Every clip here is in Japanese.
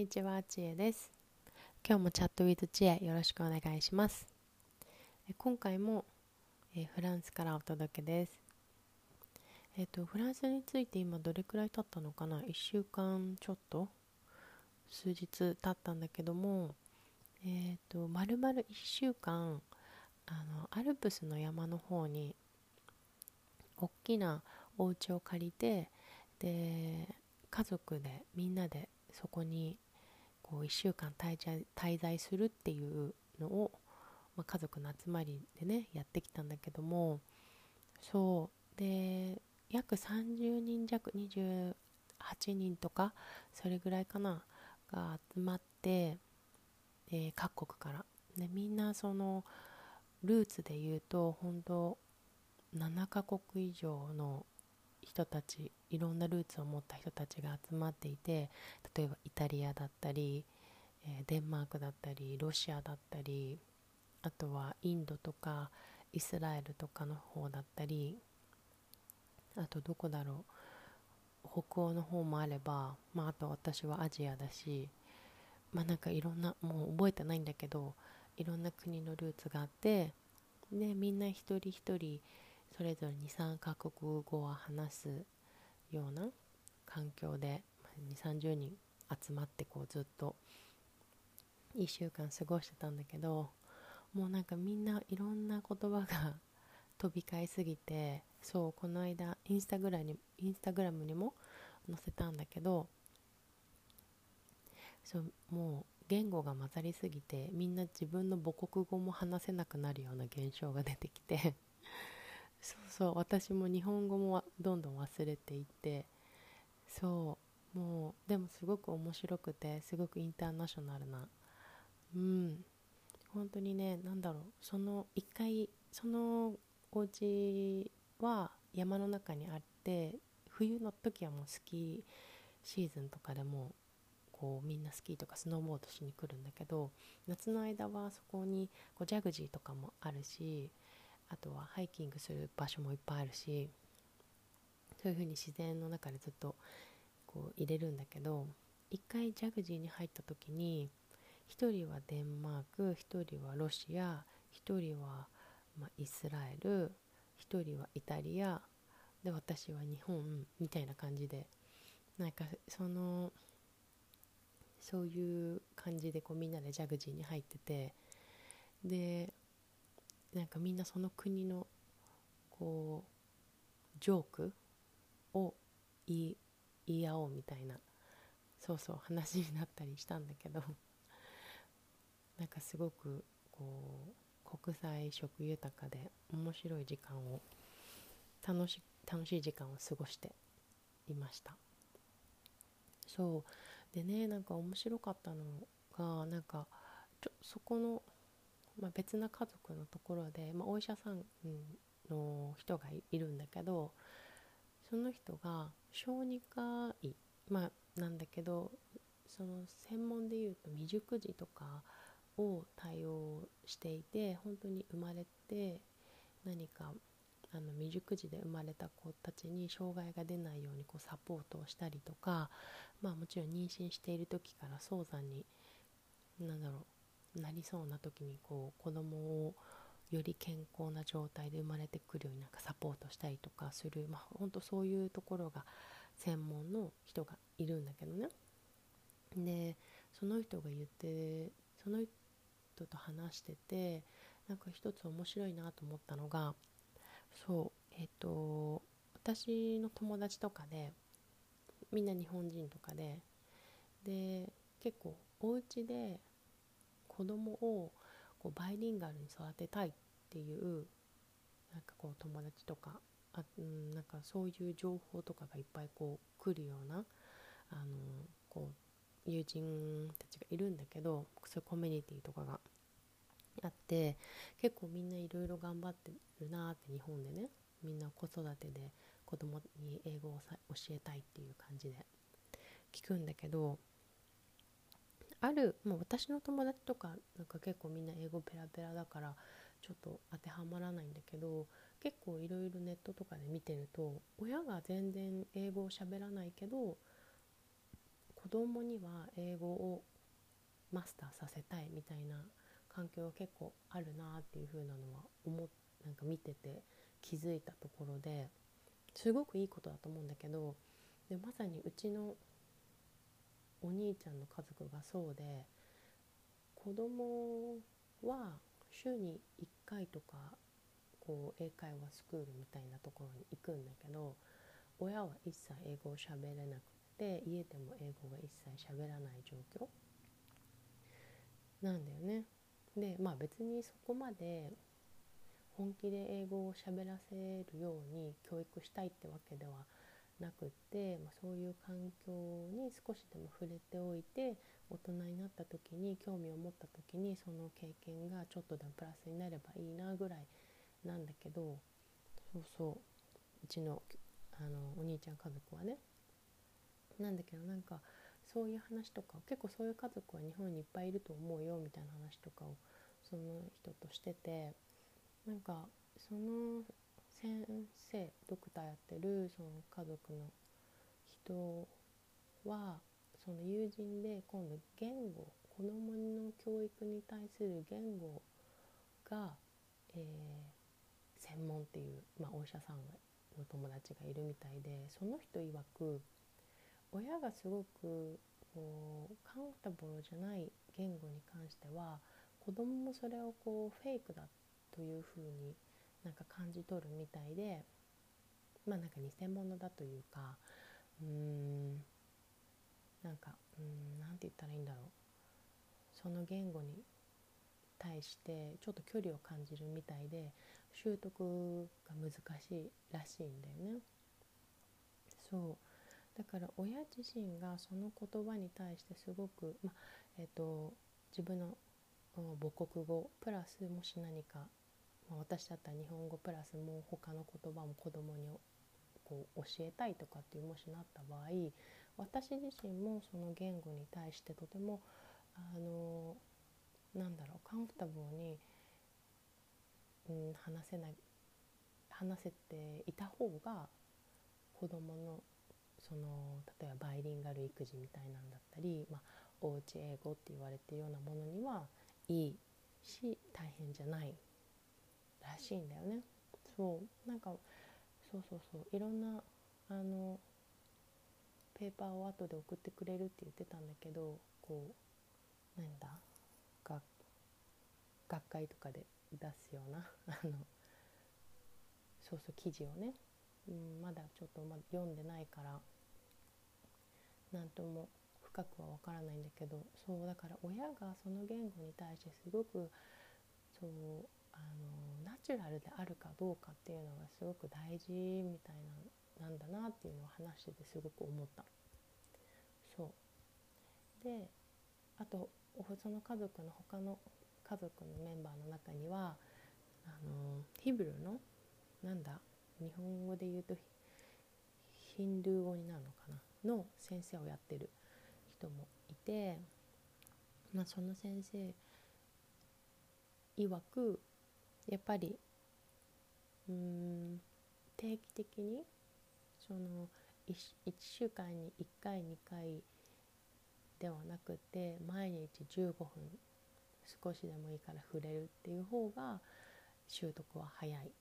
にちは、ちえです。今日もチャットウィズちえよろしくお願いします。え今回も、えフランスからお届けです。えっ、と、フランスについて今どれくらい経ったのかな ?1 週間ちょっと？数日経ったんだけども、えっ、と、まるまる1週間、あの、アルプスの山の方に、大きなお家を借りて、で、家族でみんなでそこにこう1週間滞在するっていうのを、まあ、家族の集まりでねやってきたんだけどもそう。で約30人弱28人とかそれぐらいかなが集まって、えー各国から。でみんなそのルーツで言うと本当7カ国以上の人たちいろんなルーツを持った人たちが集まっていて例えばイタリアだったり、えデンマークだったりロシアだったりあとはインドとかイスラエルとかの方だったりあとどこだろう北欧の方もあれば、まあ、あと私はアジアだしまあなんかいろんなもう覚えてないんだけどいろんな国のルーツがあってでみんな一人一人それぞれ23カ国語を話すような環境で2 3 0人集まってこうずっと1週間過ごしてたんだけどもうなんかみんないろんな言葉が 飛び交いすぎてそうこの間インスタグラムにインスタグラムにも載せたんだけどそうもう言語が混ざりすぎてみんな自分の母国語も話せなくなるような現象が出てきて。そう私も日本語もどんどん忘れていてそうもうでもすごく面白くてすごくインターナショナルなうん本当にねなんだろうその一回そのお家は山の中にあって冬の時はもうスキーシーズンとかでもこうみんなスキーとかスノーボードしに来るんだけど夏の間はそこにこうジャグジーとかもあるしあとはハイキングする場所もいっぱいあるしそういう風に自然の中でずっとこう入れるんだけど一回ジャグジーに入った時に一人はデンマーク一人はロシア一人は、まあ、イスラエル一人はイタリアで私は日本みたいな感じでなんかそのそういう感じでこうみんなでジャグジーに入っててでなんかみんなその国のこうジョークを言い言い合おうみたいなそうそう話になったりしたんだけど なんかすごくこう国際色豊かで面白い時間を楽し楽しい時間を過ごしていました。そう。でねなんか面白かったのがなんかちょそこの、まあ、別な家族のところで、まあ、お医者さんの人がいるんだけどその人が小児科医、まあ、なんだけどその専門でいうと未熟児とかを対応していて本当に生まれて何かあの未熟児で生まれた子たちに障害が出ないようにこうサポートをしたりとか、まあ、もちろん妊娠している時から早産になんだろうなりそうな時にこう子供をより健康な状態で生まれてくるようになんかサポートしたりとかする、まあ、本当そういうところが専門の人がいるんだけどね。でその人が言ってその人と話しててなんか一つ面白いなと思ったのがそうえっ、と私の友達とかでみんな日本人とかでで結構お家で子供をこうバイリンガルに育てたいっていうなんかこう友達とかあ、うん、なんかそういう情報とかがいっぱいこう来るようなあのこう友人たちがいるんだけどそういうコミュニティとかがあって結構みんないろいろ頑張ってるなって日本でねみんな子育てで子供に英語を教えたいっていう感じで聞くんだけどあるもう私の友達とかなんか結構みんな英語ペラペラだからちょっと当てはまらないんだけど結構いろいろネットとかで見てると親が全然英語を喋らないけど子供には英語をマスターさせたいみたいな環境が結構あるなっていう風なのは思なんか見てて気づいたところですごくいいことだと思うんだけどでまさにうちのお兄ちゃんの家族がそうで子供は週に1回とかこう英会話スクールみたいなところに行くんだけど親は一切英語を喋れなくて家でも英語が一切喋らない状況なんだよね。でまあ別にそこまで本気で英語を喋らせるように教育したいってわけではなくって、まあ、そういう環境に少しでも触れておいて大人になった時に興味を持った時にその経験がちょっとでもプラスになればいいなぐらいなんだけどそうそう。うちのあのお兄ちゃん家族はね。なんだけどなんかそういう話とか結構そういう家族は日本にいっぱいいると思うよみたいな話とかをその人としててなんかその先生ドクターやってるその家族の人はその友人で今度言語子どもの教育に対する言語が、えー、専門っていう、まあ、お医者さんの友達がいるみたいでその人曰く親がすごくこうカンフタボルじゃない言語に関しては子供もそれをこうフェイクだというふうになんか感じ取るみたいでまあなんか偽物だというかうーんなんかうんなんて言ったらいいんだろうその言語に対してちょっと距離を感じるみたいで習得が難しいらしいんだよね。そうだから親自身がその言葉に対してすごく、まえーと、自分の母国語プラスもし何か、まあ、私だったら日本語プラスもう他の言葉も子供にこう教えたいとかっていうもしなった場合私自身もその言語に対してとてもあのなんだろうカンフタブルに、うん、話せない話せていた方が子供のその例えばバイリンガル育児みたいなんだったり、まあ、おうち英語って言われてるようなものにはいいし大変じゃない。らしいんだよね。そう。なんかそうそうそう。いろんなあのペーパーを後で送ってくれるって言ってたんだけどこうなんだ？学学会とかで出すような あのそうそう記事をね、うん、まだちょっとま読んでないから何とも深くは分からないんだけどそうだから親がその言語に対してすごくそうあのチュラルであるかどうかっていうのがすごく大事みたいななんだなっていうのを話しててすごく思った。そうであとその家族の他の家族のメンバーの中にはあのヒブルのなんだ日本語で言うとヒンドゥー語になるのかな？の先生をやってる人もいて、まあ、その先生曰くやっぱりうん定期的にその 1, 1週間に1回2回ではなくて毎日15分少しでもいいから触れるっていう方が習得は早い。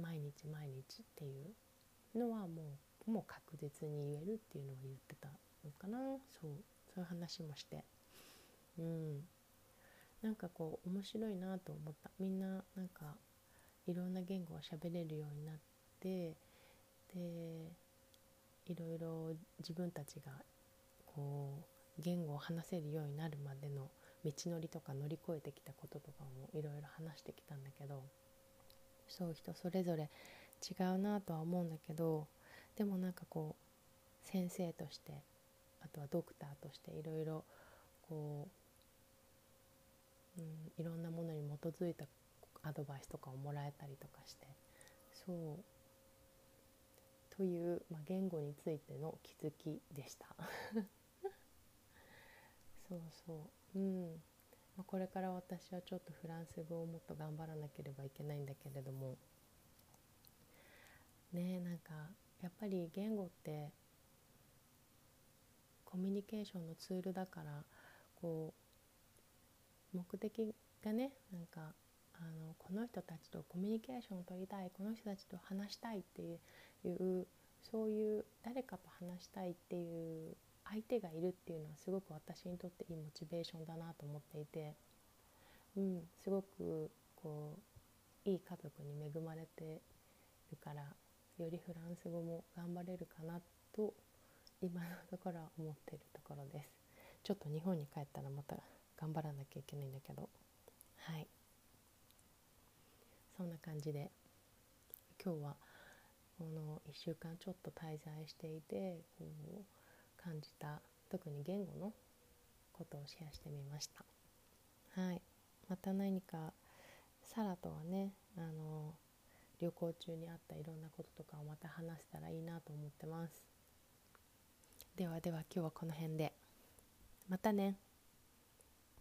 毎日毎日っていうのはもうもう確実に言えるっていうのを言ってたのかな。そうそういう話もして。うん。なんかこう面白いなと思った。みんななんかいろんな言語を喋れるようになってでいろいろ自分たちがこう言語を話せるようになるまでの道のりとか乗り越えてきたこととかもいろいろ話してきたんだけどそう人それぞれ違うなとは思うんだけどでもなんかこう先生としてあとはドクターとしていろいろこう、うん、いろんなものに基づいたアドバイスとかをもらえたりとかしてそう。という、まあ、言語についての気づきでした。そうそう。うん、まあ、これから私はちょっとフランス語をもっと頑張らなければいけないんだけれども。ねなんかやっぱり言語ってコミュニケーションのツールだからこう目的がねなんかあのこの人たちとコミュニケーションを取りたいこの人たちと話したいっていうそういう誰かと話したいっていう相手がいるっていうのはすごく私にとっていいモチベーションだなと思っていて、うん、すごくこういい家族に恵まれてるからよりフランス語も頑張れるかなと今のところは思ってるところです。ちょっと日本に帰ったらまた頑張らなきゃいけないんだけど。はい。そんな感じで今日はこの1週間ちょっと滞在していてこう感じた特に言語のことをシェアしてみました。はい。また何かサラとはねあの旅行中にあったいろんなこととかをまた話せたらいいなと思ってます。ではでは今日はこの辺で。またね。